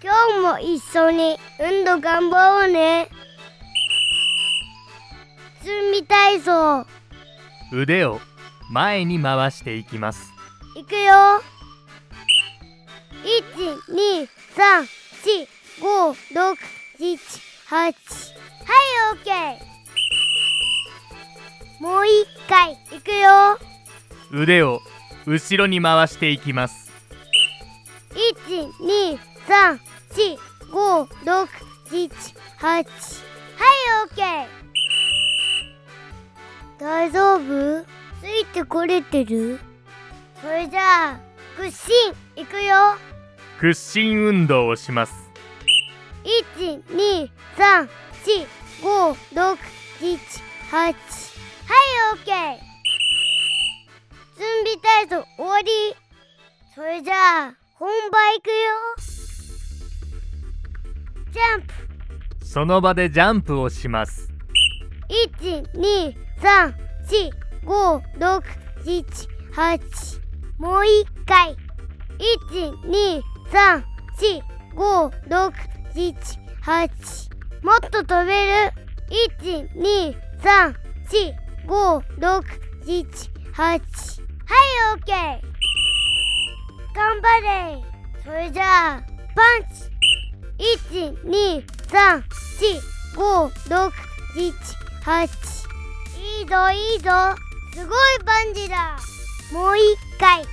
日も一緒に運動頑張ろうね。準備体操。腕を前に回していきます。いくよ。1234567はいオッケー。もう一回いくよ。腕を後ろに回していきます1234567はいオッケー。大丈夫？ついてこれてる？それじゃあ屈伸いくよ。屈伸運動をします。1234567はいオッケー。準備体操終わり。それじゃあ本番いくよジャンプ。その場でジャンプをします。1234567もう一回1234567もっと飛べる？1234567はいオッケー。頑張れ。それじゃあパンチ1234567いいぞいいぞすごいパンチだもう一回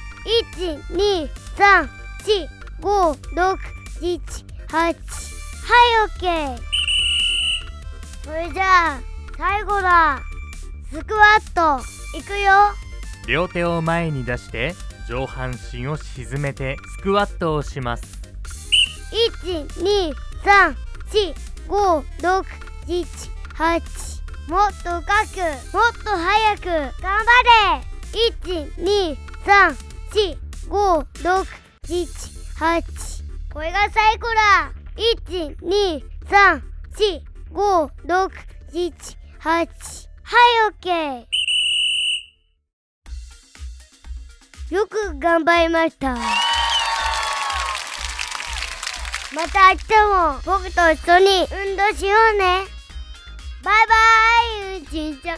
1234567はいオッケー。それじゃあ最後だ。スクワット。いくよ。両手を前に出して上半身を沈めてスクワットをします。1234567もっと深くもっと早く。頑張れ。1234567これが最後だ1234567はいオッケー。よく頑張りました。また明日も僕と一緒に運動しようね。バイバイうちんちゃん。